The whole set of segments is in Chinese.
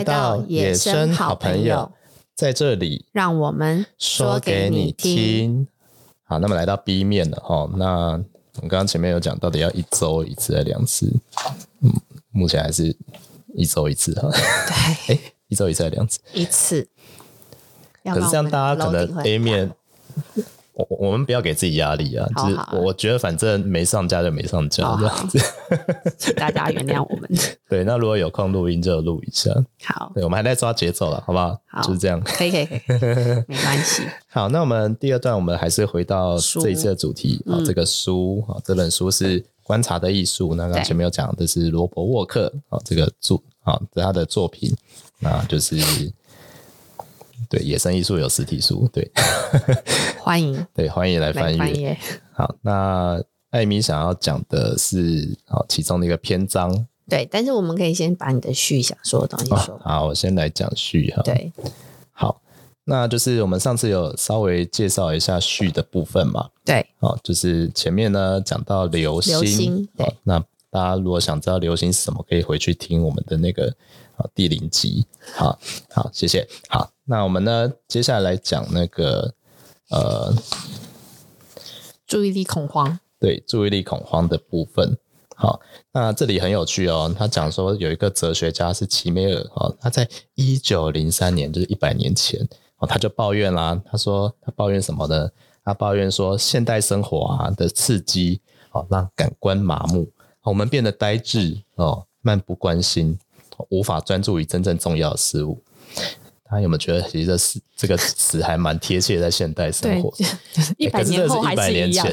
来到野生好朋友，在这里，让我们说给你听。好，那么来到 B 面了哈。那我们刚刚前面有讲，到底要一周一次还是两次？嗯，目前还是一周一次哈。对，哎，一周一次还是两次？一次。可是这样，大家可能 A 面。我我们不要给自己压力啊，就是我觉得反正没上架就没上架这样子，请大家原谅我们。对，那如果有空录音就录一下。好，对，我们还在抓节奏了，好不好？好，就是这样。可以可以可 以，没关系。好，那我们第二段我们还是回到这一次的主题啊，这个书啊，这本书是《观察的艺术》。那刚前面有讲的是罗伯沃克啊，这个作啊，是他的作品，那就是。对，野生艺术有实体书，对，欢迎，对，欢迎来翻阅。好，那艾米想要讲的是，好，其中的一个篇章。对，但是我们可以先把你的序想说的东西说。哦。好，我先来讲序哈。对，好，那就是我们上次有稍微介绍一下序的部分嘛。对，好，就是前面呢讲到流星，流星，对，那大家如果想知道流星是什么，可以回去听我们的那个。第零集，好好，谢谢。好，那我们呢，接下来来讲那个呃，注意力恐慌。对，注意力恐慌的部分。好，那这里很有趣哦。他讲说有一个哲学家是齐美尔，哦，他在一九零三年，就是一百年前，哦，他就抱怨啦。他说他抱怨什么呢？他抱怨说现代生活啊的刺激，哦，让感官麻木，我们变得呆滞，哦，漫不关心。无法专注于真正重要的事物，他有没有觉得其实这是这个词还蛮贴切在现代生活？一百年后还是一样，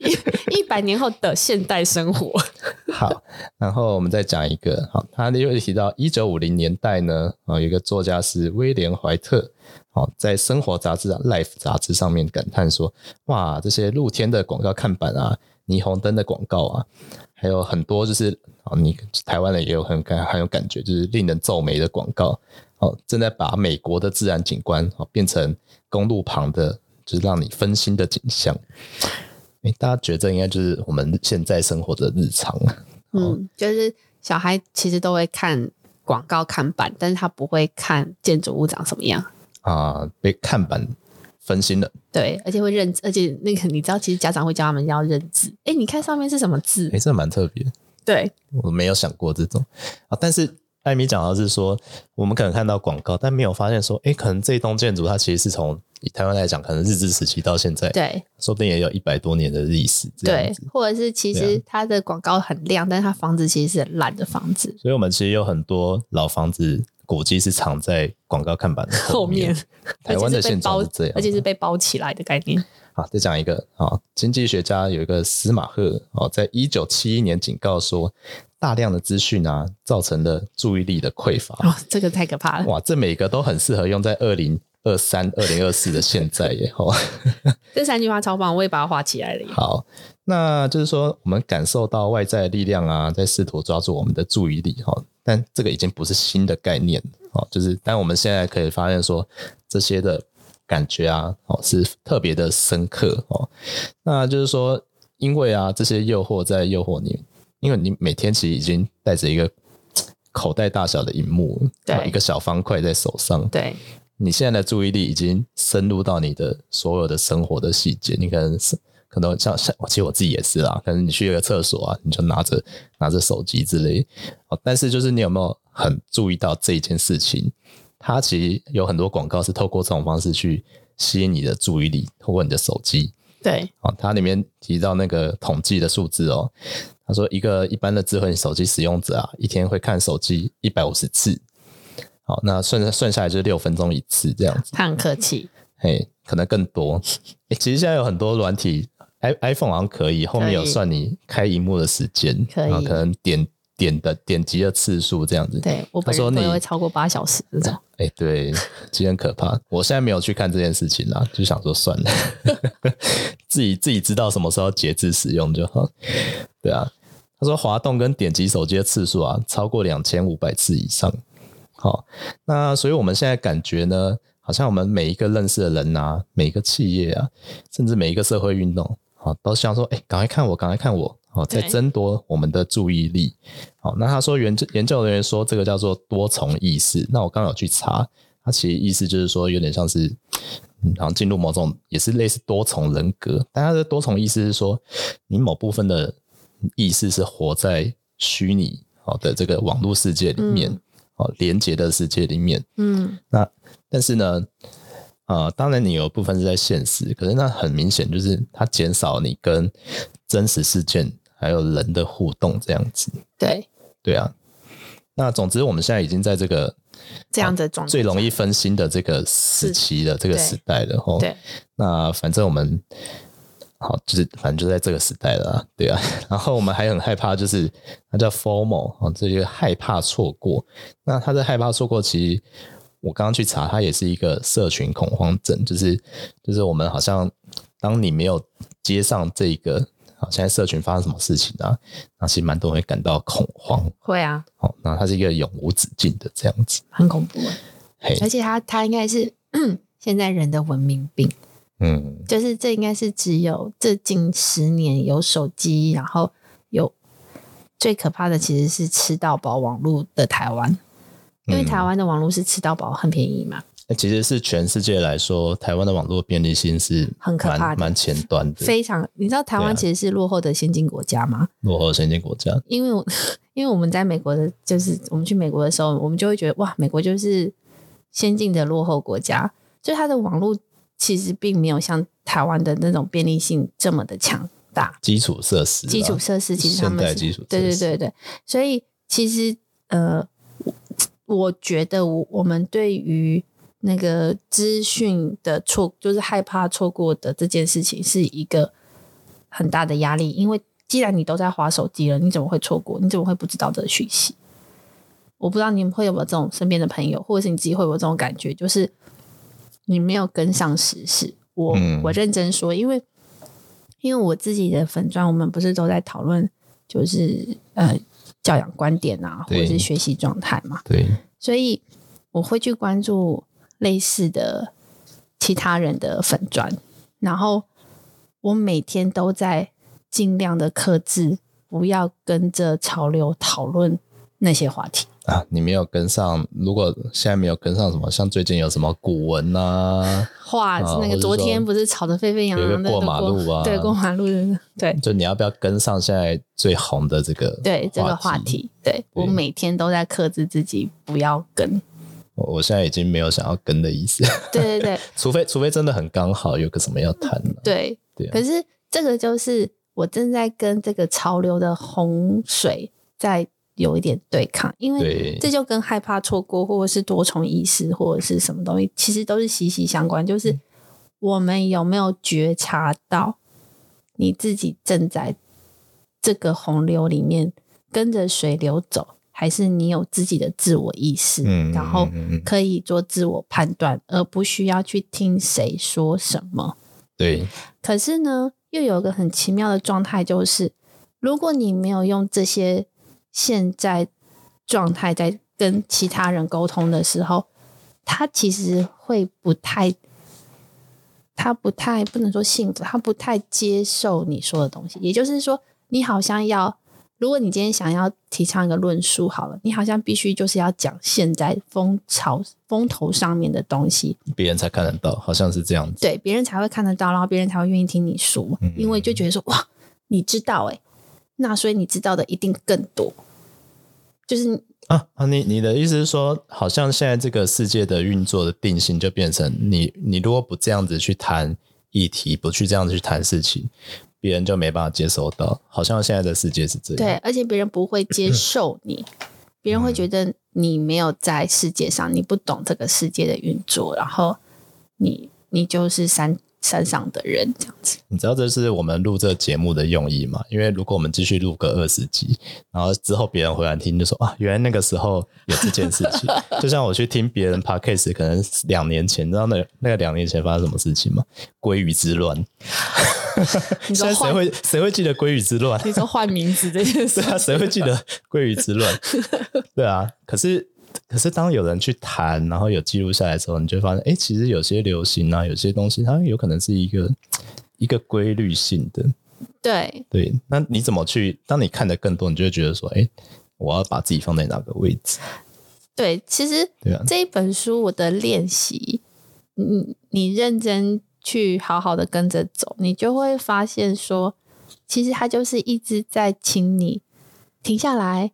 一 一百年后的现代生活。好，然后我们再讲一个，好，他又提到一九五零年代呢，啊，有一个作家是威廉怀特，好，在生活杂志《Life》杂志上面感叹说：“哇，这些露天的广告看板啊，霓虹灯的广告啊。”还有很多就是啊，你台湾人也有很感很有感觉，就是令人皱眉的广告哦，正在把美国的自然景观哦变成公路旁的，就是让你分心的景象。诶，大家觉得应该就是我们现在生活的日常。嗯，就是小孩其实都会看广告看板，但是他不会看建筑物长什么样啊，被看板。分心了，对，而且会认字，而且那个你知道，其实家长会教他们要认字。哎，你看上面是什么字？哎，这蛮特别。对，我没有想过这种啊。但是艾米讲到是说，我们可能看到广告，但没有发现说，哎，可能这栋建筑它其实是从以台湾来讲，可能日治时期到现在，对，说不定也有一百多年的历史。对，或者是其实它的广告很亮，但是它房子其实是很烂的房子。所以我们其实有很多老房子。古迹是藏在广告看板的后面，台湾的现状是这样，而且是被包起来的概念。好，再讲一个啊，经济学家有一个司马赫哦，在一九七一年警告说，大量的资讯啊，造成了注意力的匮乏。哦，这个太可怕了。哇，这每个都很适合用在二零二三、二零二四的现在耶。哦，这三句话超棒，我也把它画起来了。好，那就是说，我们感受到外在的力量啊，在试图抓住我们的注意力哈。但这个已经不是新的概念哦，就是但我们现在可以发现说，这些的感觉啊，哦是特别的深刻哦。那就是说，因为啊这些诱惑在诱惑你，因为你每天其实已经带着一个口袋大小的荧幕，对，一个小方块在手上，对，你现在的注意力已经深入到你的所有的生活的细节，你可能是。可能像像，其实我自己也是啦。可能你去一个厕所啊，你就拿着拿着手机之类。但是就是你有没有很注意到这一件事情？它其实有很多广告是透过这种方式去吸引你的注意力，透过你的手机。对，啊，它里面提到那个统计的数字哦。他说，一个一般的智慧手机使用者啊，一天会看手机一百五十次。好，那算算下来就是六分钟一次这样子。他很客气。嘿，可能更多。欸，其实现在有很多软体。I iPhone 好像可以，后面有算你开萤幕的时间，可以，然后可能点点的点击的次数这样子。对，我本人会超过八小时这种。哎、欸，对，其实很可怕。我现在没有去看这件事情啦，就想说算了，自己自己知道什么时候节制使用就好。对啊，他说滑动跟点击手机的次数啊，超过两千五百次以上。好，那所以我们现在感觉呢，好像我们每一个认识的人啊，每一个企业啊，甚至每一个社会运动。啊，都希望说，哎，赶快看我，赶快看我，哦，在争夺我们的注意力。好，那他说研究研究人员说这个叫做多重意识。那我刚刚有去查，他其实意思就是说有点像是，然后进入某种也是类似多重人格。但他的多重意识是说，你某部分的意识是活在虚拟好的这个网络世界里面，哦、嗯，连接的世界里面。嗯，那但是呢？啊、呃，当然，你有部分是在现实，可是那很明显就是它减少你跟真实事件还有人的互动这样子。对，对啊。那总之，我们现在已经在这个这样的状态、啊、最容易分心的这个时期的这个时代了。吼，对。那反正我们好，就是反正就在这个时代了、啊，对啊。然后我们还很害怕，就是它叫 formal 啊，这些害怕错过。那他在害怕错过，其实。我刚刚去查，它也是一个社群恐慌症，就是就是我们好像当你没有接上这个，好，现在社群发生什么事情啊？那其实蛮多人会感到恐慌。会啊，好，那它是一个永无止境的这样子，很恐怖。嘿，而且它它应该是 现在人的文明病。嗯，就是这应该是只有这近十年有手机，然后有最可怕的其实是吃到饱网络的台湾。因为台湾的网络是吃到饱，很便宜嘛。其实是全世界来说，台湾的网络便利性是很可怕的，蛮前端的。非常，你知道台湾其实是落后的先进国家吗？落后的先进国家。因为我，因为我们在美国的，就是我们去美国的时候，我们就会觉得哇，美国就是先进的落后国家，就它的网络其实并没有像台湾的那种便利性这么的强大。基础设施，基础设施其实他们是，对对对对，所以其实呃。我觉得我我们对于那个资讯的错，就是害怕错过的这件事情，是一个很大的压力。因为既然你都在划手机了，你怎么会错过？你怎么会不知道这个讯息？我不知道你们会有没有这种身边的朋友，或者是你自己会有这种感觉，就是你没有跟上时事。我、嗯、我认真说，因为因为我自己的粉钻，我们不是都在讨论，就是呃。教养观点啊，或者是学习状态嘛，对，所以我会去关注类似的其他人的粉砖，然后我每天都在尽量的克制，不要跟着潮流讨论那些话题。啊，你没有跟上。如果现在没有跟上什么，像最近有什么古文啊，话那个昨天不是吵得沸沸扬扬的过马路啊，对，过马路的，对，就你要不要跟上现在最红的这个对这个话题？对，对我每天都在克制自己不要跟。我现在已经没有想要跟的意思。对对对，除非除非真的很刚好有个什么要谈的。对对，可是这个就是我正在跟这个潮流的洪水在。有一点对抗，因为这就跟害怕错过，或者是多重意识，或者是什么东西，其实都是息息相关。就是我们有没有觉察到，你自己正在这个洪流里面跟着水流走，还是你有自己的自我意识，然后可以做自我判断，而不需要去听谁说什么。对。可是呢，又有一个很奇妙的状态，就是如果你没有用这些。现在状态在跟其他人沟通的时候，他其实会不太，他不太不能说幸福，他不太接受你说的东西。也就是说，你好像要，如果你今天想要提倡一个论述，好了，你好像必须就是要讲现在风潮风头上面的东西，别人才看得到，好像是这样子。对，别人才会看得到，然后别人才会愿意听你说，嗯嗯，因为就觉得说哇，你知道哎、欸。那所以你知道的一定更多，就是啊啊，你你的意思是说，好像现在这个世界的运作的定性就变成你你如果不这样子去谈议题，不去这样子去谈事情，别人就没办法接收到。好像现在的世界是这样，对，而且别人不会接受你，别人会觉得你没有在世界上，你不懂这个世界的运作，然后你你就是三。山上的人这样子，你知道这是我们录这个节目的用意吗？因为如果我们继续录个二十集，然后之后别人回来听，就说啊，原来那个时候有这件事情。就像我去听别人 podcast，可能两年前，你知道那那个两年前发生什么事情吗？鲑鱼之乱。你说谁会谁会记得鲑鱼之乱？你说换名字这件事？对啊，谁会记得鲑鱼之乱？对啊，可是。可是当有人去谈，然后有记录下来的时候，你就会发现，哎，其实有些流行啊，有些东西它有可能是一个一个规律性的。对对，那你怎么去？当你看的更多，你就会觉得说，哎，我要把自己放在哪个位置？对，其实这一本书我的练习，你你认真去好好的跟着走，你就会发现说，其实它就是一直在请你停下来，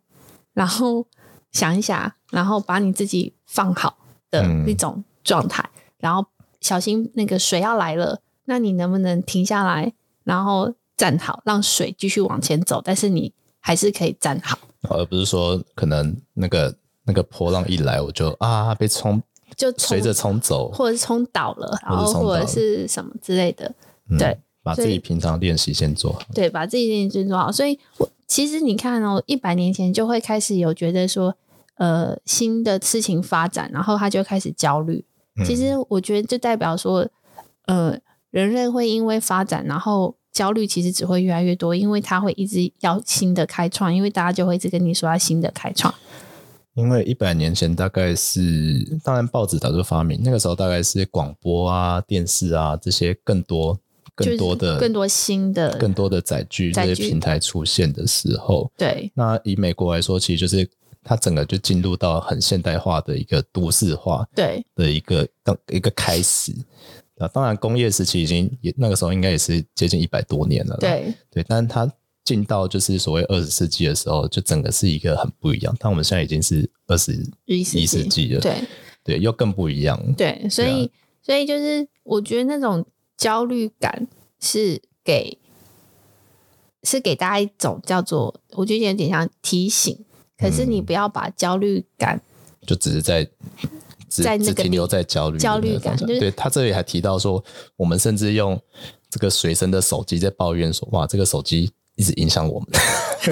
然后想一想，然后把你自己放好的一种状态，嗯、然后小心那个水要来了，那你能不能停下来，然后站好，让水继续往前走，但是你还是可以站好，而不是说可能那个。那个波浪一来，我就啊被冲，就随着冲走，或者是冲倒了，然后或者是什么之类的。嗯、对，把自己平常练习先做好。对，把自己练习先做好。所以我其实你看哦，一百年前就会开始有觉得说，呃，新的事情发展，然后他就开始焦虑。其实我觉得就代表说，呃，人类会因为发展，然后焦虑其实只会越来越多，因为他会一直要新的开创，因为大家就会一直跟你说要新的开创。因为一百年前大概是，当然报纸早就发明，那个时候大概是广播啊、电视啊这些更多、更多的、更多新的、更多的载具这些平台出现的时候。对。那以美国来说，其实就是它整个就进入到很现代化的一个都市化，对的一个当一个开始。啊，当然工业时期已经也那个时候应该也是接近一百多年了。对对，但是它。进到就是所谓二十世纪的时候，就整个是一个很不一样。但我们现在已经是二十一世纪了，对对，又更不一样。对，所以、啊、所以就是我觉得那种焦虑感是给是给大家一种叫做，我觉得有点像提醒。可是你不要把焦虑感、嗯、就只是在只在那个只停留在焦虑焦虑感。就是、对他这里还提到说，我们甚至用这个随身的手机在抱怨说，哇，这个手机。一直影响我们，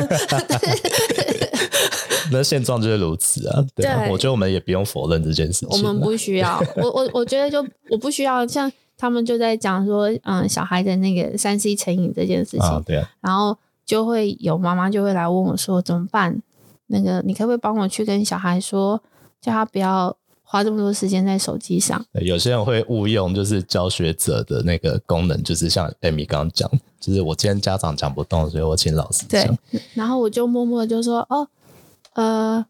那现状就是如此啊。对啊，对，我觉得我们也不用否认这件事情。我们不需要，我我我觉得就我不需要。像他们就在讲说，嗯，小孩的那个三 C 成瘾这件事情，啊，对啊。然后就会有妈妈就会来问我说，怎么办？那个你可不可以帮我去跟小孩说，叫他不要。花这么多时间在手机上，有些人会误用，就是教学者的那个功能，就是像 Amy 刚刚讲，就是我今天家长讲不动，所以我请老师讲。对，然后我就默默就说，哦，呃，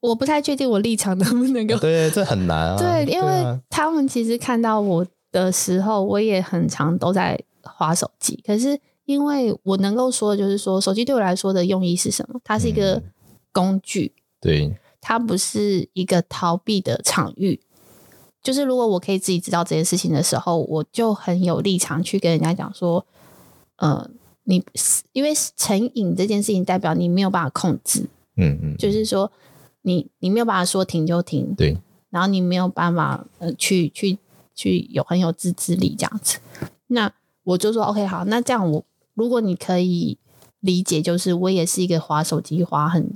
我不太确定我立场能不能够。对，这很难啊。对，因为他们其实看到我的时候，我也很常都在划手机。可是因为我能够说的就是说，手机对我来说的用意是什么？它是一个工具。嗯、对。它不是一个逃避的场域，就是如果我可以自己知道这件事情的时候，我就很有立场去跟人家讲说，呃，你因为成瘾这件事情代表你没有办法控制，嗯嗯，就是说你你没有办法说停就停，对，然后你没有办法呃去去去有很有自制力这样子，那我就说 OK 好，那这样我如果你可以理解，就是我也是一个划手机划很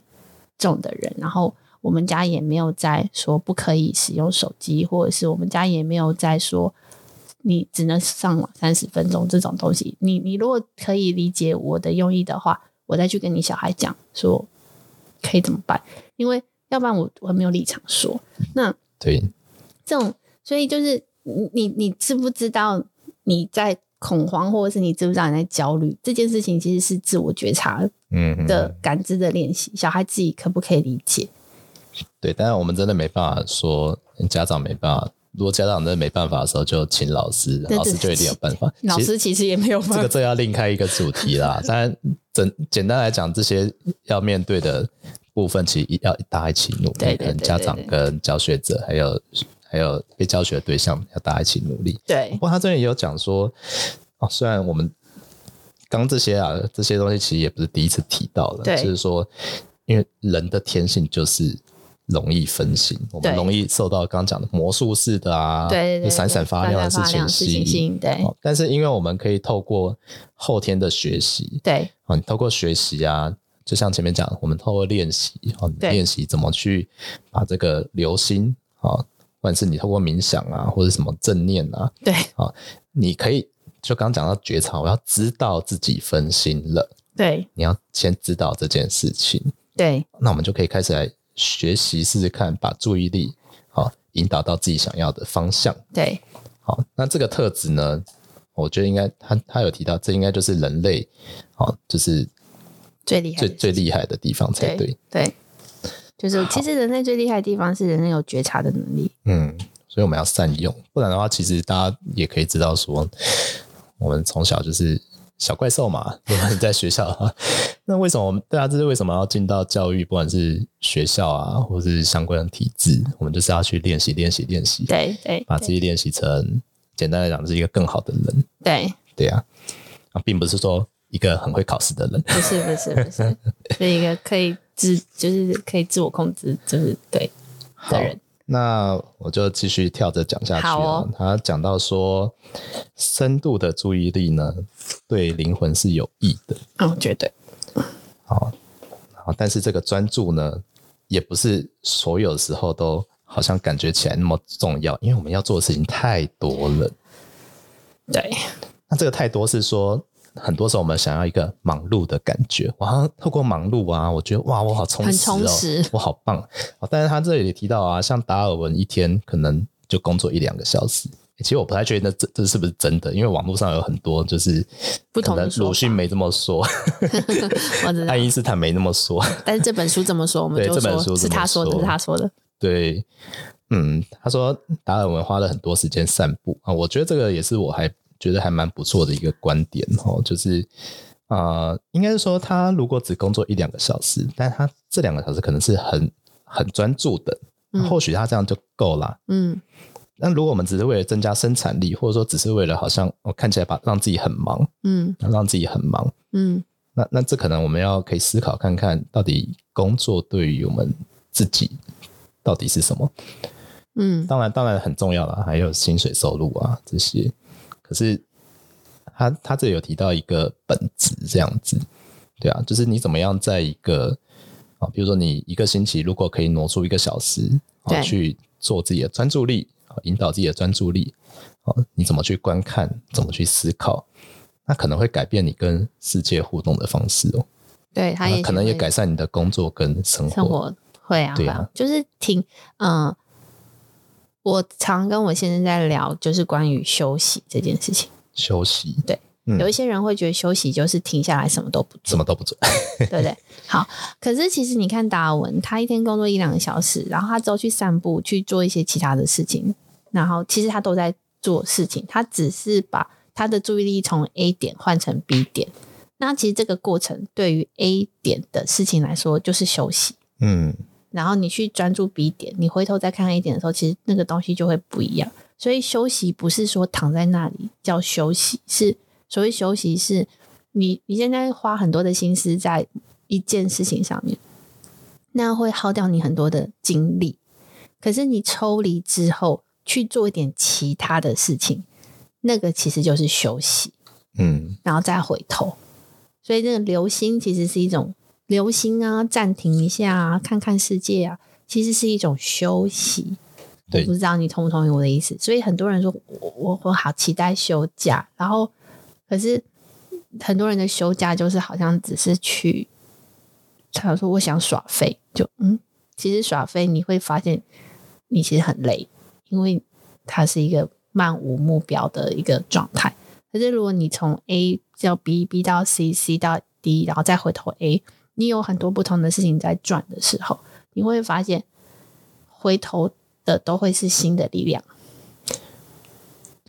重的人，然后。我们家也没有在说不可以使用手机，或者是我们家也没有在说你只能上网三十分钟这种东西。你你如果可以理解我的用意的话，我再去跟你小孩讲说可以怎么办，因为要不然我我没有立场说。那对这种，所以就是你你你知不知道你在恐慌，或者是你知不知道你在焦虑？这件事情其实是自我觉察的感知的练习。小孩自己可不可以理解？对，当然我们真的没办法说家长没办法。如果家长真的没办法的时候，就请老师，老师就一定有办法。老师其实也没有办法。这个这要另开一个主题啦。当然，整简单来讲，这些要面对的部分，其实要大家一起努力。对，对，对，对，家长跟教学者，还有还有被教学的对象，要大家一起努力。对。不过他这里也有讲说，哦，虽然我们刚这些啊，这些东西其实也不是第一次提到了，就是说，因为人的天性就是。容易分心，我们容易受到刚刚讲的魔术式的啊，对对对，闪闪发亮的事情吸引。对，但是因为我们可以透过后天的学习，对，啊，你透过学习啊，就像前面讲，我们透过练习，啊，练习怎么去把这个流心啊，不管是你透过冥想啊，或者什么正念啊，对，啊，你可以就刚刚讲到觉察，我要知道自己分心了，对，你要先知道这件事情，对，那我们就可以开始来。学习试试看，把注意力好引导到自己想要的方向。对，好，那这个特质呢，我觉得应该他他有提到，这应该就是人类好，就是最厉害最最厉害的地方才对。对，就是其实人类最厉害的地方是人类有觉察的能力。嗯，所以我们要善用，不然的话，其实大家也可以知道说，我们从小就是。小怪兽嘛，如果你在学校的话，那为什么我们大家这是为什么要进到教育，不管是学校啊，或是相关的体制，我们就是要去练习、练习、练习，对对，把自己练习成简单来讲，是一个更好的人。对对啊，啊，并不是说一个很会考试的人，不是不是不是，是一个可以自就是可以自我控制，就是对的人。那我就继续跳着讲下去啊。哦、他讲到说，深度的注意力呢，对灵魂是有益的。哦，绝对。好，好，但是这个专注呢，也不是所有时候都好像感觉起来那么重要，因为我们要做的事情太多了。对。那这个太多是说。很多时候，我们想要一个忙碌的感觉。我好像透过忙碌啊，我觉得哇，我好充实哦，很充实，我好棒。但是他这里也提到啊，像达尔文一天可能就工作一两个小时。其实我不太确定这这是不是真的，因为网络上有很多就是不同的鲁迅没这么说，我知道爱因斯坦没那么说。但是这本书这么说，我们就说是他说的，是他说的。对，嗯，他说达尔文花了很多时间散步啊，我觉得这个也是我还。觉得还蛮不错的一个观点哦，就是啊、呃，应该是说他如果只工作一两个小时，但他这两个小时可能是很很专注的，嗯、或许他这样就够了。嗯，那如果我们只是为了增加生产力，或者说只是为了好像我看起来把让自己很忙，嗯，让自己很忙，嗯，那那这可能我们要可以思考看看到底工作对于我们自己到底是什么？嗯，当然当然很重要了，还有薪水收入啊这些。可是他他这里有提到一个本质这样子，对啊，就是你怎么样在一个啊，比如说你一个星期如果可以挪出一个小时啊去做自己的专注力，啊引导自己的专注力，啊你怎么去观看，怎么去思考，那可能会改变你跟世界互动的方式哦。对，他也可能也改善你的工作跟生活，生活会啊，对啊，就是挺嗯。我常跟我先生在聊，就是关于休息这件事情。休息，对，嗯、有一些人会觉得休息就是停下来什么都不做，什么都不做，对不对？好，可是其实你看达尔文，他一天工作一两个小时，然后他之后去散步，去做一些其他的事情，然后其实他都在做事情，他只是把他的注意力从 A 点换成 B 点。那其实这个过程对于 A 点的事情来说，就是休息。嗯。然后你去专注 B 点，你回头再看 A 点的时候，其实那个东西就会不一样。所以休息不是说躺在那里叫休息，是所谓休息是你你现在花很多的心思在一件事情上面，那会耗掉你很多的精力。可是你抽离之后去做一点其他的事情，那个其实就是休息。嗯，然后再回头，所以这个留心其实是一种。留心啊，暂停一下啊，看看世界啊，其实是一种休息。对，我不知道你同不同意我的意思。所以很多人说我我我好期待休假，然后可是很多人的休假就是好像只是去，他说我想耍废，就嗯，其实耍废你会发现你其实很累，因为它是一个漫无目标的一个状态。可是如果你从 A 叫 B，B 到 C，C 到 D，然后再回头 A。你有很多不同的事情在转的时候，你会发现回头的都会是新的力量。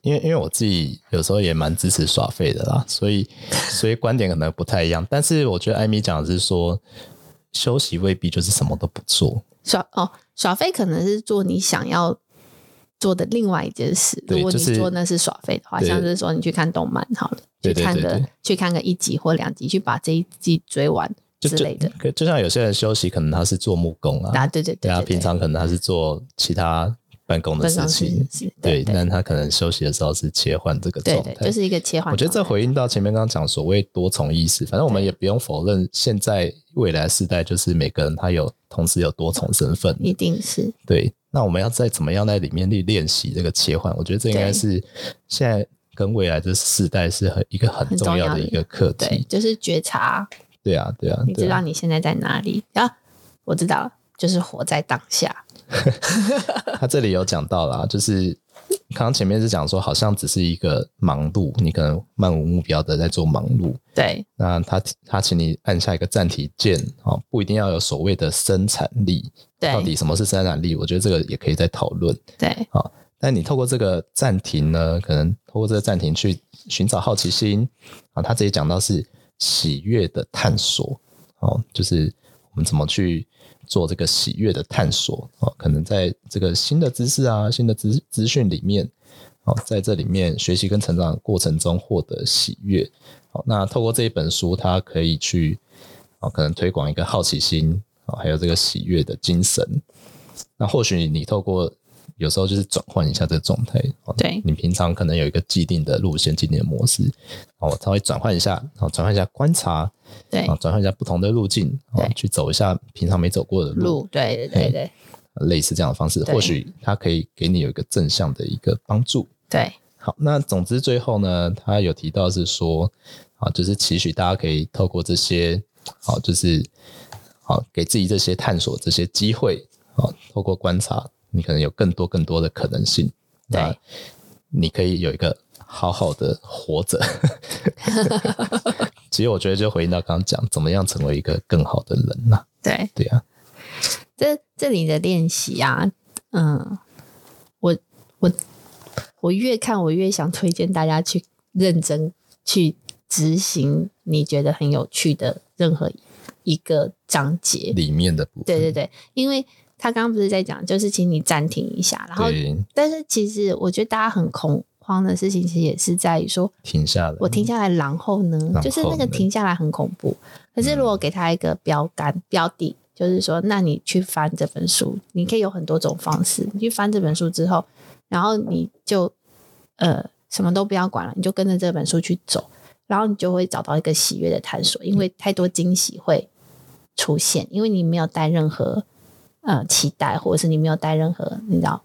因为因为我自己有时候也蛮支持耍废的啦，所以 所以观点可能不太一样。但是我觉得艾米讲的是说，休息未必就是什么都不做。耍哦，耍废可能是做你想要做的另外一件事。如果你做那是耍废的话，像是说你去看动漫好了，去看个去看个一集或两集，去把这一季追完。之类的，就像有些人休息，可能他是做木工啊，啊，对对对，对，他平常可能他是做其他办公的事情，对，但他可能休息的时候是切换这个状态，就是一个切换。我觉得这回应到前面刚刚讲所谓多重意识，反正我们也不用否认，现在未来时代就是每个人他有同时有多重身份，一定是对。那我们要在怎么样在里面去练习这个切换？我觉得这应该是现在跟未来这世代是很一个很重要的一个课题，就是觉察。对啊，对啊，你知道你现在在哪里？啊，我知道，就是活在当下。他这里有讲到啦，就是刚刚前面是讲说，好像只是一个忙碌，你可能漫无目标的在做忙碌。对，那他他请你按下一个暂停键，哦，不一定要有所谓的生产力。对，到底什么是生产力？我觉得这个也可以再讨论。对，好，但你透过这个暂停呢，可能透过这个暂停去寻找好奇心啊，他直接讲到是喜悦的探索，哦，就是我们怎么去。做这个喜悦的探索哦，可能在这个新的知识啊、新的资资讯里面哦，在这里面学习跟成长过程中获得喜悦。好，那透过这一本书，它可以去哦，可能推广一个好奇心啊，还有这个喜悦的精神。那或许你透过。有时候就是转换一下这个状态，对，你平常可能有一个既定的路线、既定的模式，哦，稍微转换一下，然后转换一下观察，对，转换一下不同的路径，哦，去走一下平常没走过的路，路对对对对，类似这样的方式，或许它可以给你有一个正向的一个帮助。对，好，那总之最后呢，他有提到是说，啊，就是期许大家可以透过这些，好，就是好给自己这些探索这些机会，啊，透过观察。你可能有更多更多的可能性，对，你可以有一个好好的活着。其实我觉得就回应到刚刚讲，怎么样成为一个更好的人呢？对，对啊。这这里的练习啊，嗯，我我我越看我越想推荐大家去认真去执行你觉得很有趣的任何一个章节里面的部分。对对对，因为。他刚刚不是在讲，就是请你暂停一下，然后，但是其实我觉得大家很恐慌的事情，其实也是在于说停下来，我停下来，然后呢，就是那个停下来很恐怖。可是如果给他一个标杆、嗯、标的，就是说，那你去翻这本书，你可以有很多种方式。你去翻这本书之后，然后你就呃什么都不要管了，你就跟着这本书去走，然后你就会找到一个喜悦的探索，因为太多惊喜会出现，因为你没有带任何。呃，期待，或者是你没有带任何你知道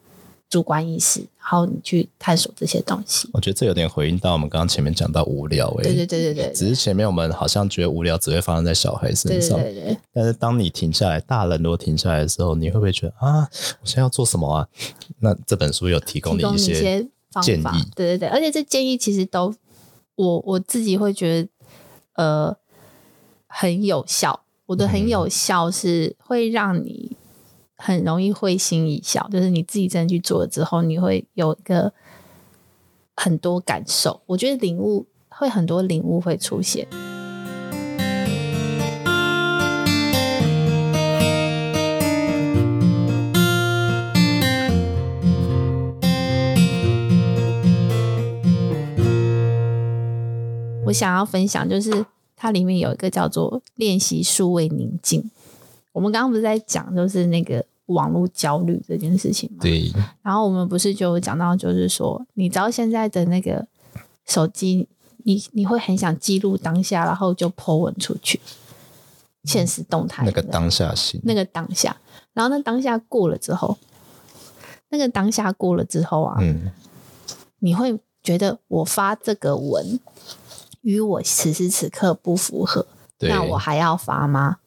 主观意识，然后你去探索这些东西。我觉得这有点回应到我们刚刚前面讲到无聊，欸，对对对对对。只是前面我们好像觉得无聊只会发生在小孩身上，对对对对。但是当你停下来，大人如果停下来的时候，你会不会觉得啊，我现在要做什么啊？那这本书有提供你一些建议，对对对，而且这建议其实都我我自己会觉得呃很有效。我的很有效是会让你。很容易会心一笑，就是你自己真的去做了之后，你会有一个很多感受。我觉得领悟会很多领悟会出现。我想要分享，就是它里面有一个叫做练习数位宁静。我们刚刚不是在讲，就是那个。网络焦虑这件事情嘛，对。然后我们不是就讲到，就是说，你知道现在的那个手机，你你会很想记录当下，然后就 po 文出去，现实动态，那个当下性，那个当下，然后那当下过了之后，那个当下过了之后啊，嗯，你会觉得我发这个文与我此时此刻不符合，那我还要发吗？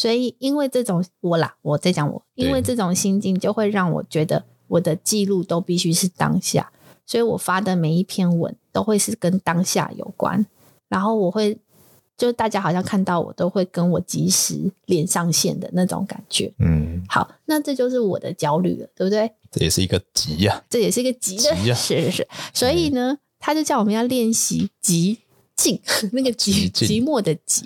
所以，因为这种我啦，我在讲我，因为这种心境就会让我觉得我的记录都必须是当下，所以我发的每一篇文都会是跟当下有关，然后我会就大家好像看到我都会跟我及时连上线的那种感觉。嗯，好，那这就是我的焦虑了，对不对？这也是一个急呀、啊，这也是一个急的，急啊、是是是。所以呢，他就叫我们要练习急。静，那个寂寂寞的寂，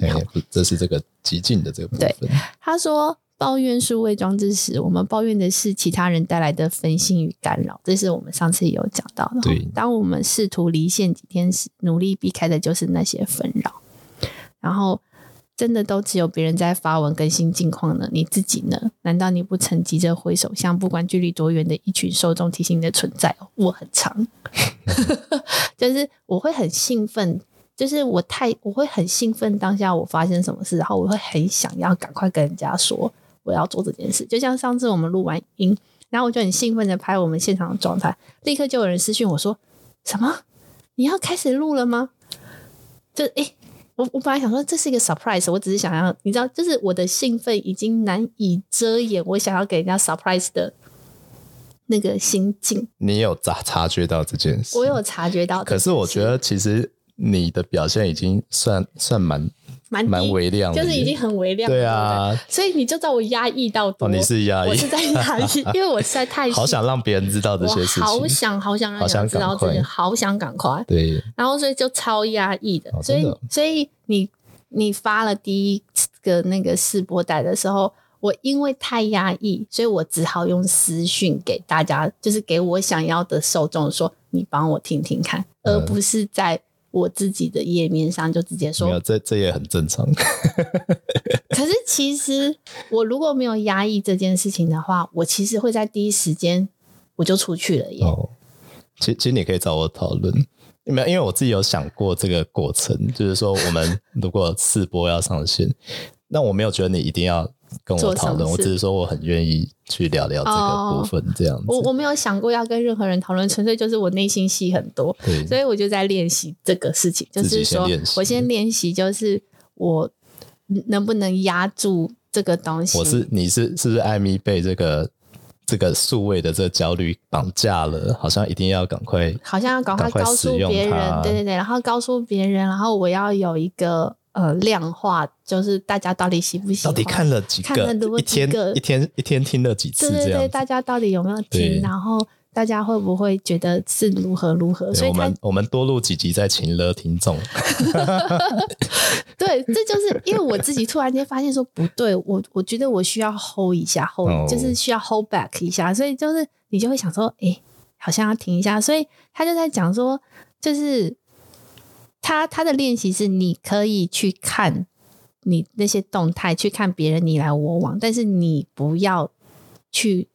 这是这个寂静的这个部分。对，他说抱怨数位装置时，我们抱怨的是其他人带来的分心与干扰，这是我们上次有讲到的。对，当我们试图离线几天时，努力避开的就是那些纷扰。然后，真的都只有别人在发文更新近况呢？你自己呢？难道你不曾急着挥手，向不管距离多远的一群受众提醒你的存在？我很长 就是我会很兴奋。就是我太我会很兴奋，当下我发生什么事，然后我会很想要赶快跟人家说我要做这件事。就像上次我们录完音，然后我就很兴奋的拍我们现场的状态，立刻就有人私讯我说：“什么？你要开始录了吗？”就诶、欸，我我本来想说这是一个 surprise，我只是想要你知道，就是我的兴奋已经难以遮掩，我想要给人家 surprise 的那个心境。你有察察觉到这件事？我有察觉到。可是我觉得其实你的表现已经算算蛮。蛮蛮微亮的，就是已经很微量了。对啊，对对，所以你就知道我压抑到多。哦，你是压抑，我是在压抑，因为我实在太好想让别人知道这些事情，好想好想让别人知道这些，好想赶快。对，然后所以就超压抑的，哦、所以所以你你发了第一个那个试播带的时候，我因为太压抑，所以我只好用私讯给大家，就是给我想要的受众说，你帮我听听看，而不是在。我自己的页面上就直接说，没有，这这也很正常。可是其实我如果没有压抑这件事情的话，我其实会在第一时间我就出去了耶。哦，其实其实你可以找我讨论，没有因为我自己有想过这个过程，就是说我们如果试播要上线，那我没有觉得你一定要。跟我讨论，我只是说我很愿意去聊聊这个部分，这样子。我我没有想过要跟任何人讨论，纯粹就是我内心戏很多，对，所以我就在练习这个事情，就是说我先练习，就是我能不能压住这个东西。我是你是是不是艾米被这个这个数位的这个焦虑绑架了？好像一定要赶快，好像要赶快告诉别人，对对对，然后告诉别人，然后我要有一个。呃，量化就是大家到底喜不喜欢？到底看了几个？看了几个？一天一天一天听了几次？对对对，大家到底有没有听？然后大家会不会觉得是如何如何？所以我们我们多录几集再请了听众。对，这就是因为我自己突然间发现说不对，我我觉得我需要 hold 一下，hold、oh. 就是需要 hold back 一下，所以就是你就会想说，哎，好像要停一下。所以他就在讲说，就是。他他的练习是，你可以去看你那些动态，去看别人你来我往，但是你不要去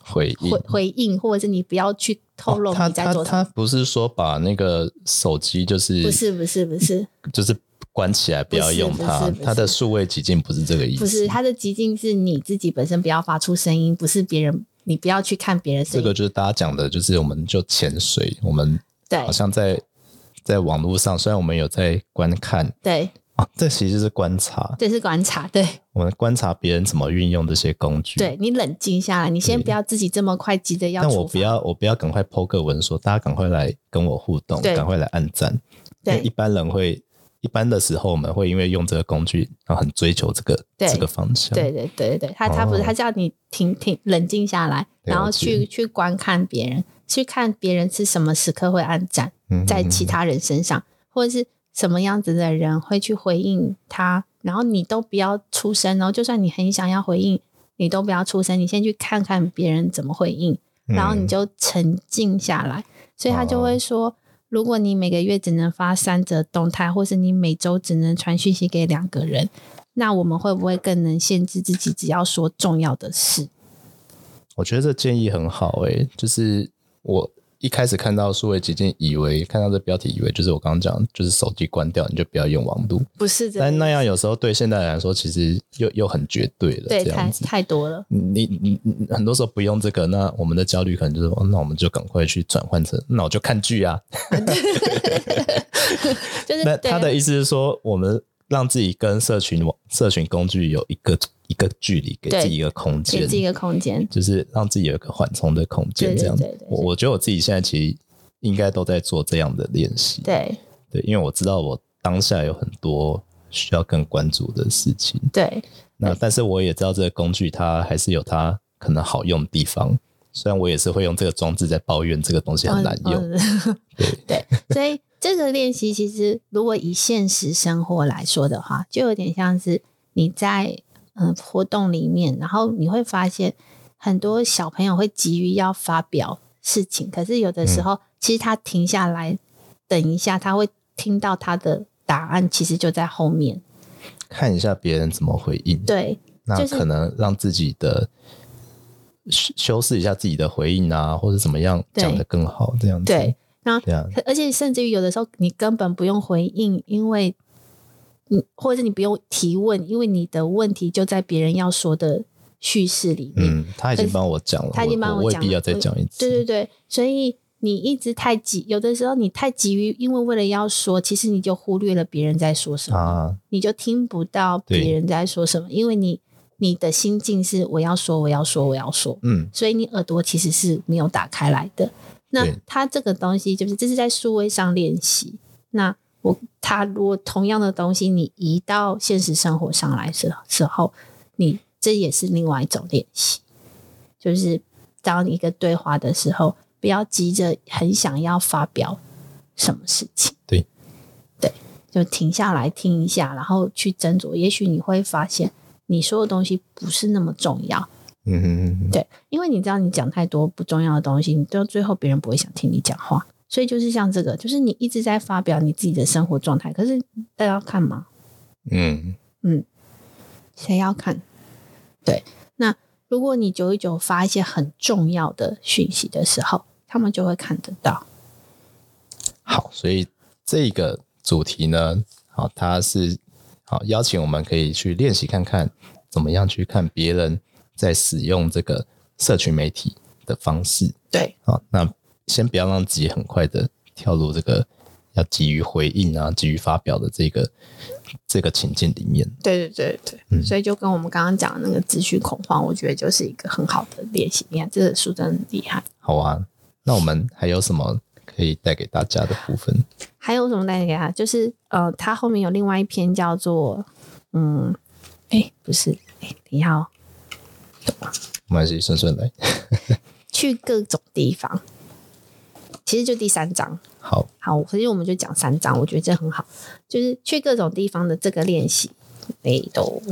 回应回回应，或者是你不要去透露你在做什么。他他不是说把那个手机就是不是不是不是就是关起来不要用它，它的数位极静不是这个意思。不是，它的极静是你自己本身不要发出声音，不是别人，你不要去看别人。这个就是大家讲的，就是我们就潜水，我们对，好像在。在网络上，虽然我们有在观看，对啊，这其实是观察，这是观察，对，我们观察别人怎么运用这些工具。对，你冷静下来，你先不要自己这么快急着要。但我不要，我不要赶快 po 个文说，大家赶快来跟我互动，赶快来按赞。对，一般人会，一般的时候我们会因为用这个工具，然后很追求这个这个方向。对对对对，他他不是，他叫你停停，冷静下来，然后去去观看别人。去看别人是什么时刻会按赞，在其他人身上，或者是什么样子的人会去回应他，然后你都不要出声哦。就算你很想要回应，你都不要出声，你先去看看别人怎么回应，然后你就沉静下来。所以他就会说，如果你每个月只能发三则动态，或是你每周只能传讯息给两个人，那我们会不会更能限制自己，只要说重要的事？我觉得这建议很好，诶，就是。我一开始看到数位极静，以为看到这标题，以为就是我刚刚讲，就是手机关掉，你就不要用网络。不是，但那样有时候对现代人来说，其实又又很绝对了。对，太太多了。你你你很多时候不用这个，那我们的焦虑可能就是，哦，那我们就赶快去转换成，那我就看剧啊。就是那他的意思是说，我们让自己跟社群网、社群工具有一个。一个距离，给自己一个空间，给自己一个空间，就是让自己有一个缓冲的空间，这样子。我我觉得我自己现在其实应该都在做这样的练习。对对，因为我知道我当下有很多需要更关注的事情。对，那但是我也知道这个工具它还是有它可能好用的地方，虽然我也是会用这个装置在抱怨这个东西很难用。对，所以这个练习其实如果以现实生活来说的话，就有点像是你在。嗯，活动里面，然后你会发现很多小朋友会急于要发表事情，可是有的时候，嗯、其实他停下来等一下，他会听到他的答案，其实就在后面。看一下别人怎么回应，对，那可能让自己的修饰一下自己的回应啊，或者怎么样讲的更好，这样子。对，那而且甚至于有的时候，你根本不用回应，因为。你或者是你不用提问，因为你的问题就在别人要说的叙事里面。嗯，他已经帮我讲了，他已经帮我讲了，我未必要再讲一次。对对对，所以你一直太急，有的时候你太急于，因为为了要说，其实你就忽略了别人在说什么，啊、你就听不到别人在说什么，因为你你的心境是我要说，我要说，我要说，嗯，所以你耳朵其实是没有打开来的。那它这个东西就是这是在数位上练习。那我他如果同样的东西你移到现实生活上来时时候，你这也是另外一种练习，就是当一个对话的时候，不要急着很想要发表什么事情。对，对，就停下来听一下，然后去斟酌。也许你会发现，你说的东西不是那么重要。嗯哼哼，对，因为你知道，你讲太多不重要的东西，你到最后别人不会想听你讲话。所以就是像这个，就是你一直在发表你自己的生活状态，可是大家要看吗？嗯嗯，谁要看？对，那如果你久一久发一些很重要的讯息的时候，他们就会看得到。好，所以这个主题呢，好，它是好邀请我们可以去练习看看，怎么样去看别人。在使用这个社群媒体的方式，对，好，那先不要让自己很快的跳入这个要急于回应啊、急于发表的这个这个情境里面。对对对对，嗯，所以就跟我们刚刚讲的那个资讯恐慌，我觉得就是一个很好的练习。你看，这个书真的很厉害。好啊，那我们还有什么可以带给大家的部分？还有什么带给他？就是呃，他后面有另外一篇叫做嗯，哎，不是，哎，你好。没关系，顺顺来。去各种地方，其实就第三章。好，好，所以我们就讲三章，我觉得这很好。就是去各种地方的这个练习，哎，都，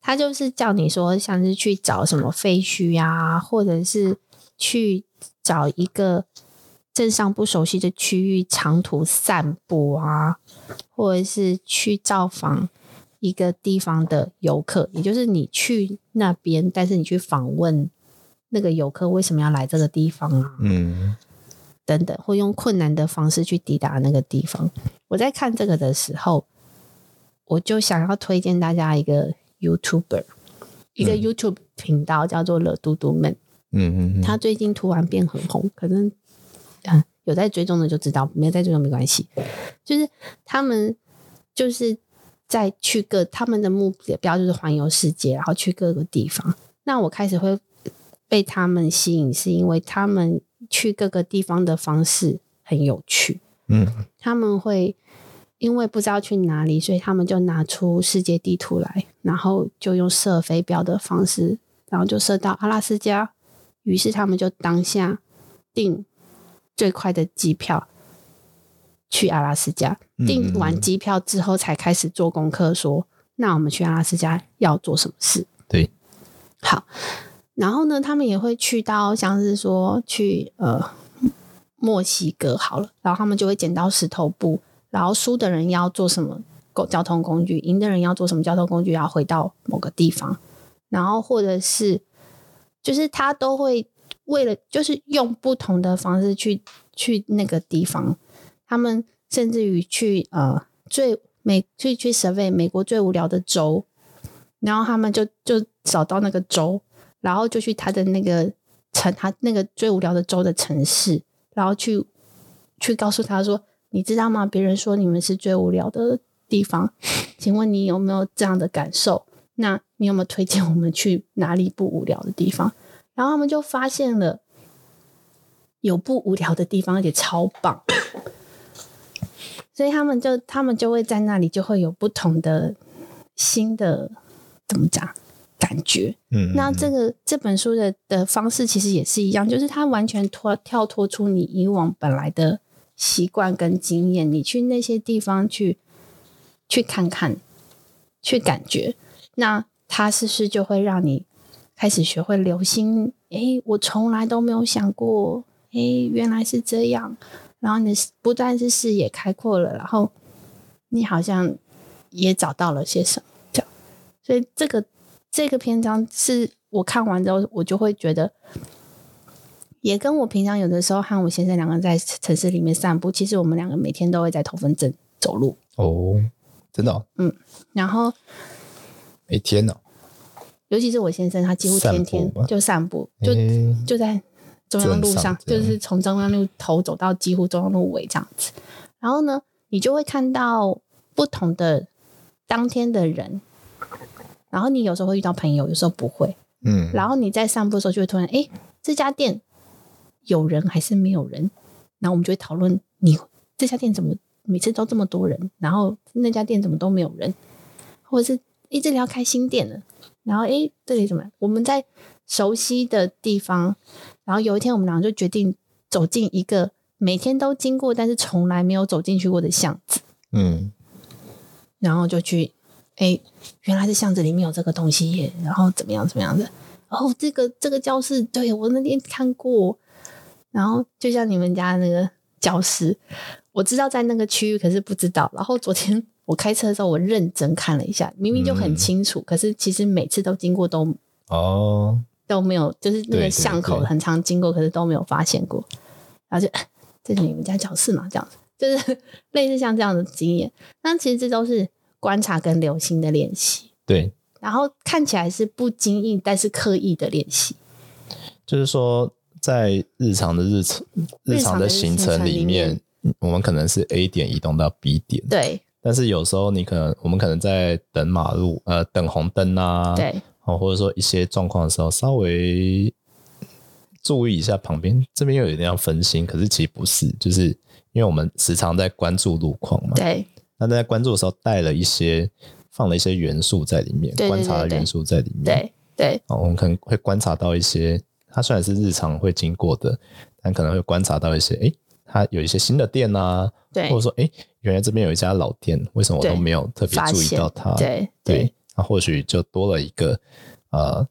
他就是叫你说，像是去找什么废墟啊，或者是去找一个镇上不熟悉的区域长途散步啊，或者是去造访。一个地方的游客，也就是你去那边，但是你去访问那个游客为什么要来这个地方啊？嗯，等等，或用困难的方式去抵达那个地方。我在看这个的时候，我就想要推荐大家一个 YouTuber，、嗯、一个 YouTube 频道叫做乐嘟嘟们。嗯嗯，他最近突然变很红，可能嗯有在追踪的就知道，没有在追踪没关系。就是他们就是。在去各他们的目标就是环游世界，然后去各个地方。那我开始会被他们吸引，是因为他们去各个地方的方式很有趣。嗯，他们会因为不知道去哪里，所以他们就拿出世界地图来，然后就用射飞镖的方式，然后就射到阿拉斯加。于是他们就当下订最快的机票。去阿拉斯加订完机票之后，才开始做功课，说：“那我们去阿拉斯加要做什么事？”对，好。然后呢，他们也会去到像是说去呃墨西哥好了，然后他们就会捡到石头布，然后输的人要做什么交通工具，赢的人要做什么交通工具，要回到某个地方，然后或者是就是他都会为了就是用不同的方式去去那个地方。他们甚至于去呃最美去去 survey 美国最无聊的州，然后他们就就找到那个州，然后就去他的那个城，他那个最无聊的州的城市，然后去去告诉他说：“你知道吗？别人说你们是最无聊的地方，请问你有没有这样的感受？那你有没有推荐我们去哪里不无聊的地方？”然后他们就发现了有不无聊的地方，而且超棒。所以他们就他们就会在那里就会有不同的新的怎么讲感觉，嗯，那这个这本书的的方式其实也是一样，就是它完全脱跳脱出你以往本来的习惯跟经验，你去那些地方去去看看，去感觉，那它是不是就会让你开始学会留心？诶，我从来都没有想过，诶，原来是这样。然后你不但是视野开阔了，然后你好像也找到了些什么，这样。所以这个这个篇章是我看完之后，我就会觉得，也跟我平常有的时候和我先生两个人在城市里面散步，其实我们两个每天都会在头份镇走路。哦，真的哦？嗯，然后每天呢、哦？尤其是我先生，他几乎天天就散步，就就在。中央路上就是从中央路头走到几乎中央路尾这样子，然后呢，你就会看到不同的当天的人，然后你有时候会遇到朋友，有时候不会，嗯，然后你在散步的时候就会突然，哎，这家店有人还是没有人？然后我们就会讨论，你这家店怎么每次都这么多人？然后那家店怎么都没有人？或者是，哎，这里要开新店了，然后哎，这里怎么？我们在熟悉的地方，然后有一天我们两个就决定走进一个每天都经过，但是从来没有走进去过的巷子，嗯，然后就去。哎，原来这巷子里面有这个东西耶，然后怎么样怎么样的？哦，这个这个教室，对，我那天看过。然后就像你们家那个教室，我知道在那个区域，可是不知道。然后昨天我开车的时候，我认真看了一下，明明就很清楚，嗯、可是其实每次都经过都哦都没有，就是那个巷口很常经过，可是都没有发现过。然后就这是你们家教室嘛？这样子就是 类似像这样的经验。那其实这都是。观察跟留心的练习，对，然后看起来是不经意，但是刻意的练习。就是说，在日常的日程、日常的行程里面，我们可能是 A 点移动到 B 点，对。但是有时候你可能，我们可能在等马路，呃，等红灯啊，对，哦，或者说一些状况的时候，稍微注意一下旁边，这边又有一点要分心，可是其实不是，就是因为我们时常在关注路况嘛，对。那在关注的时候带了一些，放了一些元素在里面，对对对对，观察的元素在里面。对对，哦，我们可能会观察到一些，它虽然是日常会经过的，但可能会观察到一些，哎，它有一些新的店啊，对，或者说，哎，原来这边有一家老店，为什么我都没有特别注意到它？对对，对，那或许就多了一个，呃，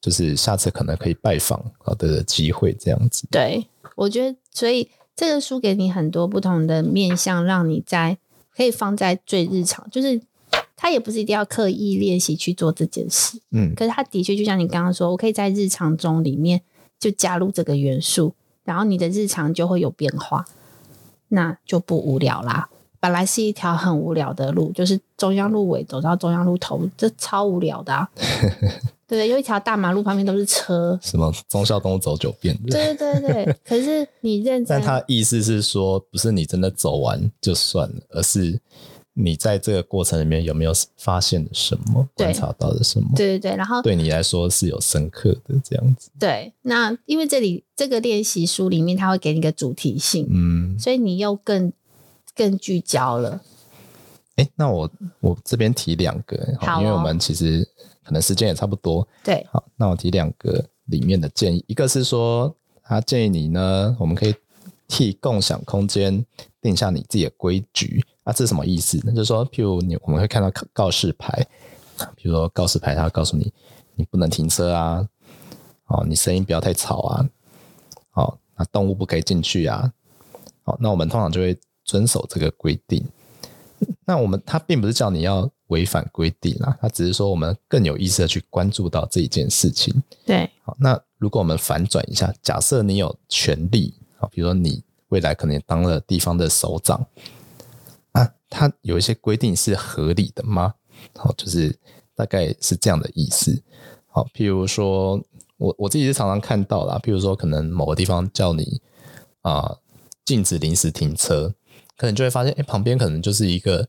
就是下次可能可以拜访好的机会，这样子。对，我觉得，所以这个书给你很多不同的面向，让你在。可以放在最日常，就是他也不是一定要刻意练习去做这件事，嗯，可是他的确就像你刚刚说，我可以在日常中里面就加入这个元素，然后你的日常就会有变化，那就不无聊啦。本来是一条很无聊的路，就是中央路尾走到中央路头，这超无聊的啊。对 对，有一条大马路旁边都是车，什么忠孝东路走九遍。对对对对，可是你认真，但他意思是说，不是你真的走完就算了，而是你在这个过程里面有没有发现了什么，观察到了什么？对对对，然后对你来说是有深刻的这样子。对，那因为这里这个练习书里面，他会给你一个主题性，嗯，所以你又更更聚焦了。哎，那我我这边提两个，好，哦，因为我们其实。可能时间也差不多，对，好，那我提两个里面的建议，一个是说，他建议你呢，我们可以替共享空间定下你自己的规矩啊，这是什么意思？那就是说，譬如你我们会看到告示牌，比如说告示牌，它告诉你你不能停车啊，哦，你声音不要太吵啊，好，那动物不可以进去啊，好，那我们通常就会遵守这个规定。那我们他并不是叫你要违反规定啦，他只是说我们更有意识的去关注到这一件事情。对，好，那如果我们反转一下，假设你有权利，啊，比如说你未来可能也当了地方的首长，啊，他有一些规定是合理的吗？好，就是大概是这样的意思。好，譬如说我我自己是常常看到啦，譬如说可能某个地方叫你啊禁止临时停车。可能就会发现，哎，旁边可能就是一个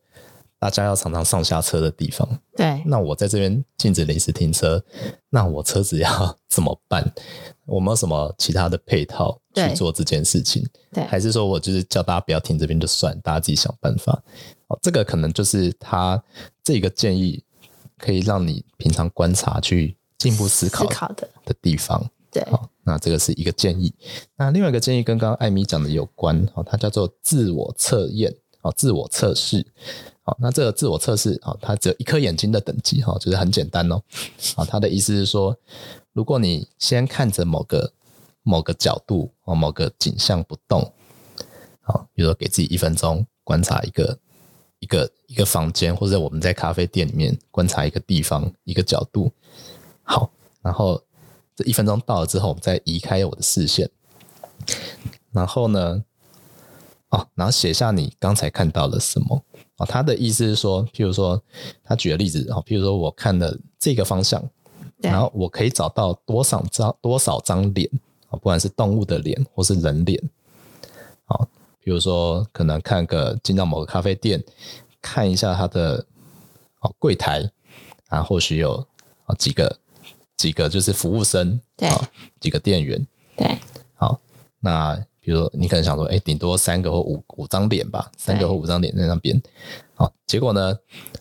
大家要常常上下车的地方。对，那我在这边禁止临时停车，那我车子要怎么办？我没有什么其他的配套去做这件事情？对，还是说我就是叫大家不要停这边就算，大家自己想办法？哦，这个可能就是他这个建议，可以让你平常观察去进一步思考的的地方。对，好，那这个是一个建议。那另外一个建议跟刚刚艾米讲的有关，好，它叫做自我测验，好，自我测试。好，那这个自我测试，好，它只有一颗眼睛的等级，哈，就是很简单哦。好，它的意思是说，如果你先看着某个某个角度或某个景象不动，好，比如说给自己一分钟观察一个一个一个房间，或者我们在咖啡店里面观察一个地方一个角度，好，然后。这一分钟到了之后，我们再移开我的视线，然后呢，哦，然后写下你刚才看到了什么。哦，他的意思是说，譬如说，他举个例子，哦，譬如说，我看了这个方向，然后我可以找到多少张多少张脸啊，不管是动物的脸或是人脸。好，比如说，可能看个进到某个咖啡店，看一下它的哦柜台。啊，或许有啊几个几个就是服务生，对，几个店员，对，好，那比如说你可能想说，哎，顶多三个或五五张脸吧，三个或五张脸在那边，好，结果呢，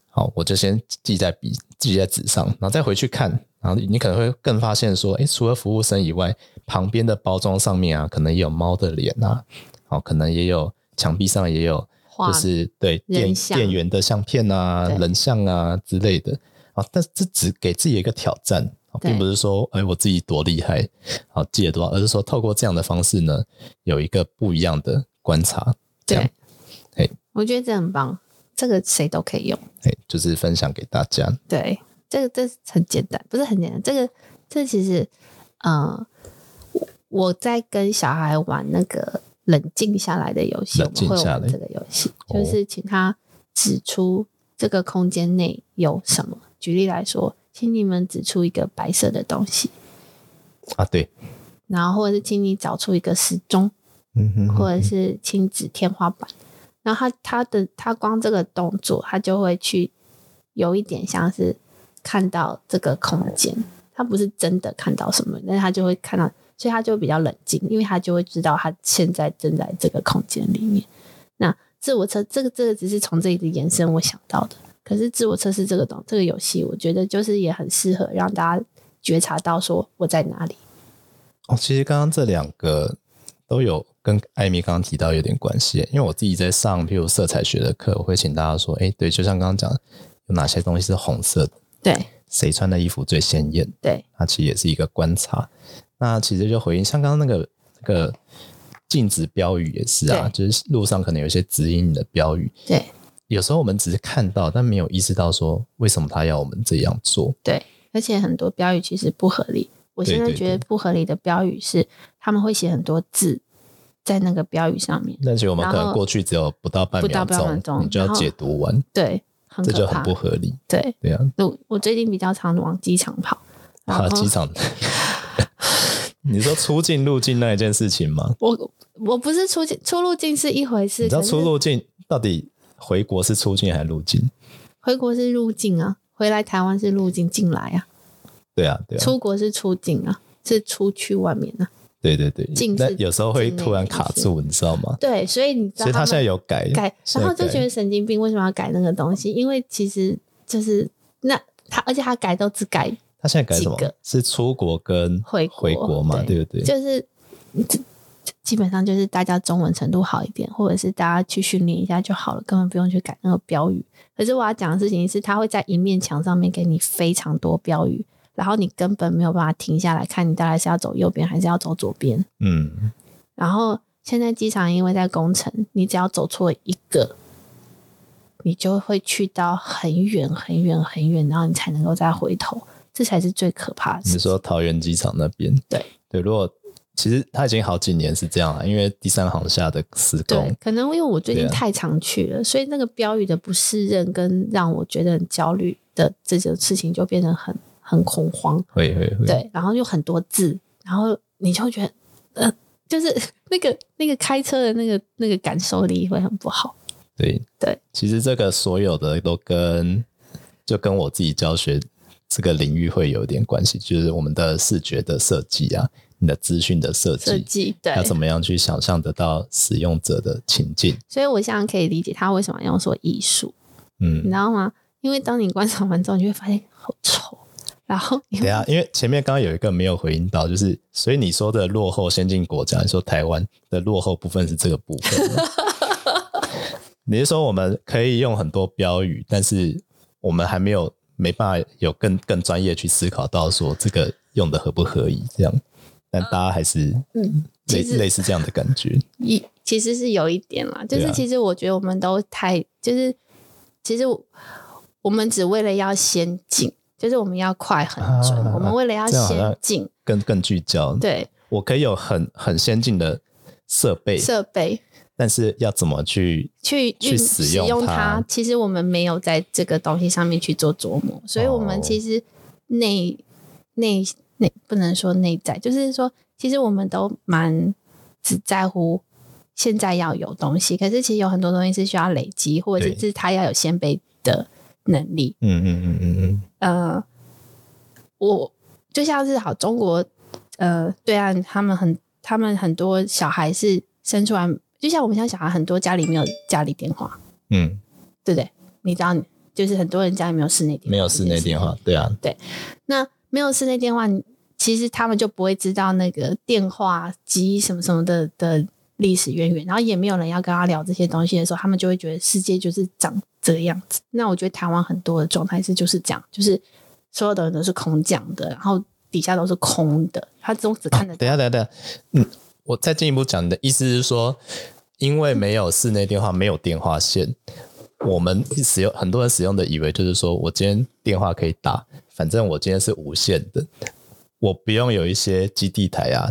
好，我就先记在笔记在纸上，然后再回去看，然后你可能会更发现说，哎，除了服务生以外，旁边的包装上面啊，可能也有猫的脸啊，好，可能也有墙壁上也有。就是对店店员的相片啊、人像啊之类的。啊，但是这只给自己一个挑战，并不是说哎我自己多厉害，好记得多少，而是说透过这样的方式呢，有一个不一样的观察。这样，对，我觉得这很棒，这个谁都可以用。哎，就是分享给大家。对，这个这很简单，不是很简单。这个这其实，嗯，我在跟小孩玩那个。冷静下来的游戏，我们会玩这个游戏，就是请他指出这个空间内有什么。举例来说，请你们指出一个白色的东西啊，对。然后或者是请你找出一个时钟，嗯哼，或者是请指天花板。然后他他的他光这个动作，他就会去有一点像是看到这个空间，他不是真的看到什么，但是他就会看到。所以他就比较冷静，因为他就会知道他现在正在这个空间里面。那自我测这个这个只是从这里的延伸我想到的，可是自我测试这个东这个游戏，我觉得就是也很适合让大家觉察到说我在哪里。哦，其实刚刚这两个都有跟艾米刚刚提到有点关系，因为我自己在上譬如色彩学的课，我会请大家说，哎，对，就像刚刚讲的，有哪些东西是红色的？对，谁穿的衣服最鲜艳？对，它其实也是一个观察。那其实就回应，像刚刚那个那个禁止标语也是啊，就是路上可能有一些指引你的标语。对，有时候我们只是看到，但没有意识到说为什么他要我们这样做。对，而且很多标语其实不合理。我现在觉得不合理的标语是他们会写很多字在那个标语上面，但是我们可能过去只有不到半秒钟，你就要解读完。对，这就很不合理。对，对啊。我我最近比较常往机场跑，啊，机场。你说出境入境那一件事情吗？我我不是出境出入境是一回事。你知道出入境到底回国是出境还是入境？回国是入境啊，回来台湾是入境进来啊。对啊，对啊。出国是出境啊，是出去外面啊。对对对。那有时候会突然卡住，你知道吗？对，所以你知道，所以他现在有改改，然后就觉得神经病，为什么要改那个东西？因为其实就是那他，而且他改都只改。他现在改什么？是出国跟回回国嘛？对不对？就是基本上就是大家中文程度好一点，或者是大家去训练一下就好了，根本不用去改那个标语。可是我要讲的事情是，他会在一面墙上面给你非常多标语，然后你根本没有办法停下来看，你大概是要走右边还是要走左边？嗯。然后现在机场因为在工程，你只要走错一个，你就会去到很远很远很远，然后你才能够再回头。这才是最可怕的。你说桃园机场那边？对对，如果其实他已经好几年是这样了，因为第三行下的施工。对，可能因为我最近太常去了，啊、所以那个标语的不适任跟让我觉得很焦虑的这种事情就变得很很恐慌。会会会。对，然后又很多字，然后你就会觉得，呃，就是 那个那个开车的那个那个感受力会很不好。对对，其实这个所有的都跟就跟我自己教学。这个领域会有点关系，就是我们的视觉的设计啊，你的资讯的设计，设计对，要怎么样去想象得到使用者的情境？所以我现在可以理解他为什么要说艺术，嗯，你知道吗？因为当你观赏完之后，你会发现好丑。然后，对啊，因为前面刚刚有一个没有回应到，就是所以你说的落后先进国家，你说台湾的落后部分是这个部分。你是说我们可以用很多标语，但是我们还没有。没办法有更更专业去思考到说这个用的合不合宜这样，但大家还是嗯类类似这样的感觉，一其实是有一点啦，就是其实我觉得我们都太就是其实我们只为了要先进，就是我们要快很准，啊、我们为了要先进更更聚焦，对，我可以有很很先进的设备设备。但是要怎么去去去使用它？其实我们没有在这个东西上面去做琢磨，所以我们其实内内内不能说内在，就是说，其实我们都蛮只在乎现在要有东西，可是其实有很多东西是需要累积，或者是他要有先辈的能力。嗯嗯嗯嗯嗯。呃，我就像是好中国，呃，对岸他们很，他们很多小孩是生出来，就像我们家小孩很多家里没有家里电话，嗯，对不对？你知道，就是很多人家里没有室内电话，没有室内电话，对啊，对。那没有室内电话，其实他们就不会知道那个电话机什么什么的的历史渊源，然后也没有人要跟他聊这些东西的时候，他们就会觉得世界就是长这个样子。那我觉得台湾很多的状态是就是这样，就是所有的人都是空讲的，然后底下都是空的，他总只看得、啊。等下，等下，等下，嗯，我再进一步讲，的意思是说，因为没有室内电话，没有电话线。我们使用很多人使用的以为就是说，我今天电话可以打，反正我今天是无线的，我不用有一些基地台啊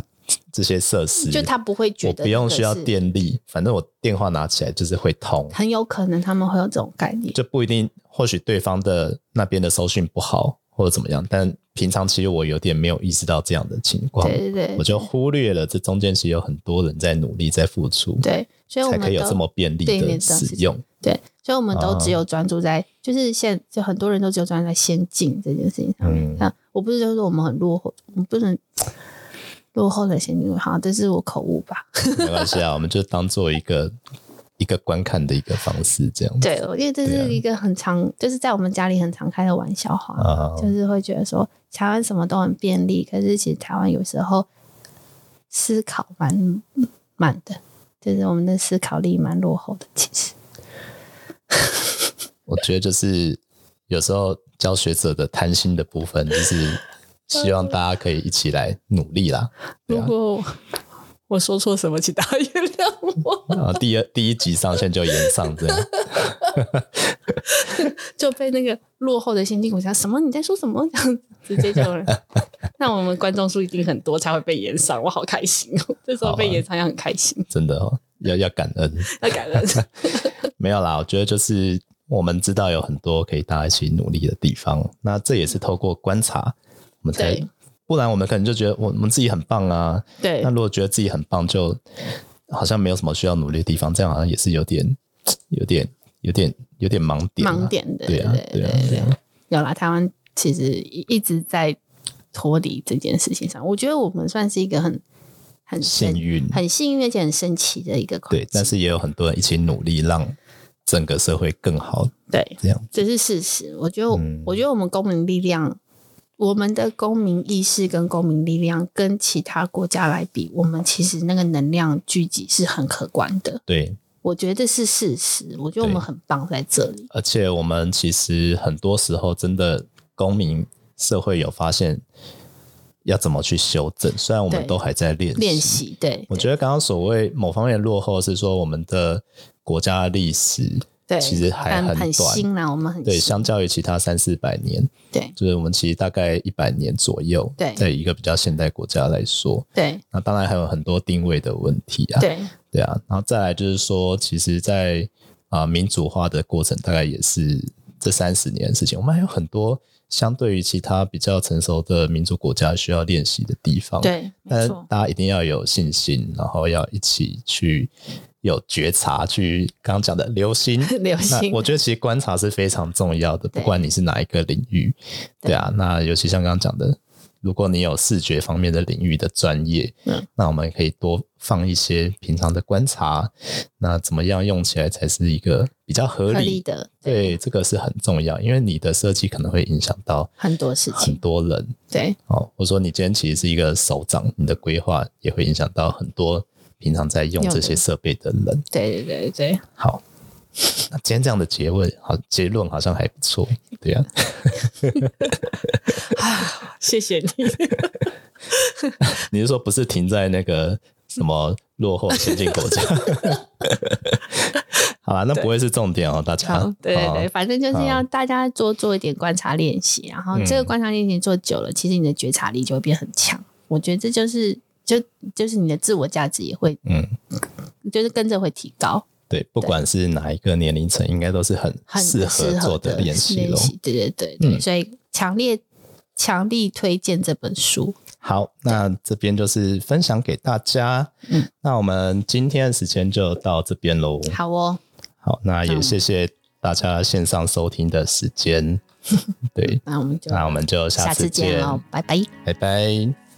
这些设施，就他不会觉得我不用需要电力，反正我电话拿起来就是会通。很有可能他们会有这种概念，就不一定，或许对方的那边的收讯不好或者怎么样，但平常其实我有点没有意识到这样的情况，对对对，我就忽略了这中间其实有很多人在努力在付出，对，所以我们才可以有这么便利的使用，对。所以我们都只有专注在，就是现就很多人都只有专注在先进这件事情上面。那我不是就是说我们很落后，我们不能落后的先进，好，这是我口误吧？没关系啊，我们就当做一个一个观看的一个方式，这样。对，我觉得这是一个很常，就是在我们家里很常开的玩笑话，就是会觉得说台湾什么都很便利，可是其实台湾有时候思考蛮慢的，就是我们的思考力蛮落后的，其实。我觉得就是有时候教学者的贪心的部分，就是希望大家可以一起来努力啦。啊、如果我说错什么，请大家原谅我。然 后第二第一集上线就延上这样，就被那个落后的先进国家什么你在说什么这样直接就，那我们观众数一定很多才会被延上，我好开心哦！这时候被延上也很开心，真的哦，要要感恩，要感恩。没有啦，我觉得就是我们知道有很多可以大家一起努力的地方，那这也是透过观察，我们才，不然我们可能就觉得我们自己很棒啊。对。那如果觉得自己很棒，就好像没有什么需要努力的地方，这样好像也是有点、有点、有点、有点盲点。盲点的，对啊，对啊，对啊。有啦，台湾其实一直在脱离这件事情上，我觉得我们算是一个很。很幸运，很幸运，而且很神奇的一个。对，但是也有很多人一起努力，让整个社会更好。对，这样这是事实。我觉得，嗯、我觉得我们公民力量，我们的公民意识跟公民力量跟其他国家来比，我们其实那个能量聚集是很可观的。对，我觉得是事实。我觉得我们很棒在这里。而且我们其实很多时候真的公民社会有发现。要怎么去修正？虽然我们都还在练习，练习。对，我觉得刚刚所谓某方面落后，是说我们的国家历史，对，其实还很短，很新啦。我们很对，相较于其他三四百年，对，就是我们其实大概一百年左右，对，在一个比较现代国家来说，对。那当然还有很多定位的问题啊，对，对啊。然后再来就是说，其实在，在、呃、啊民主化的过程，大概也是这三十年的事情，我们还有很多。相对于其他比较成熟的民主国家，需要练习的地方。对，但是大家一定要有信心，然后要一起去有觉察，去刚刚讲的留心。留心。我觉得其实观察是非常重要的，不管你是哪一个领域。对，对啊，那尤其像刚刚讲的。如果你有视觉方面的领域的专业，嗯，那我们可以多放一些平常的观察，那怎么样用起来才是一个比较合理，的？对，对，这个是很重要，因为你的设计可能会影响到很多事情，很多人。对，哦，或者说你今天其实是一个首长，你的规划也会影响到很多平常在用这些设备的人。对对对对，好。那今天这样的结尾，好结论好像还不错，对呀、啊。啊，谢谢你。你是说不是停在那个什么落后先进国家？好啦，那不会是重点哦，大家。对对对，反正就是要大家多做一点观察练习，然后这个观察练习做久了，其实你的觉察力就会变很强。我觉得这就是就就是你的自我价值也会，嗯，就是跟着会提高。对，不管是哪一个年龄层，应该都是很适合做的练习喽。对对对对，嗯、所以强烈强力推荐这本书。好，那这边就是分享给大家。嗯，那我们今天的时间就到这边喽。好哦，好，那也谢谢大家线上收听的时间。对，那我们就那我们就下次见喽，拜拜，拜拜。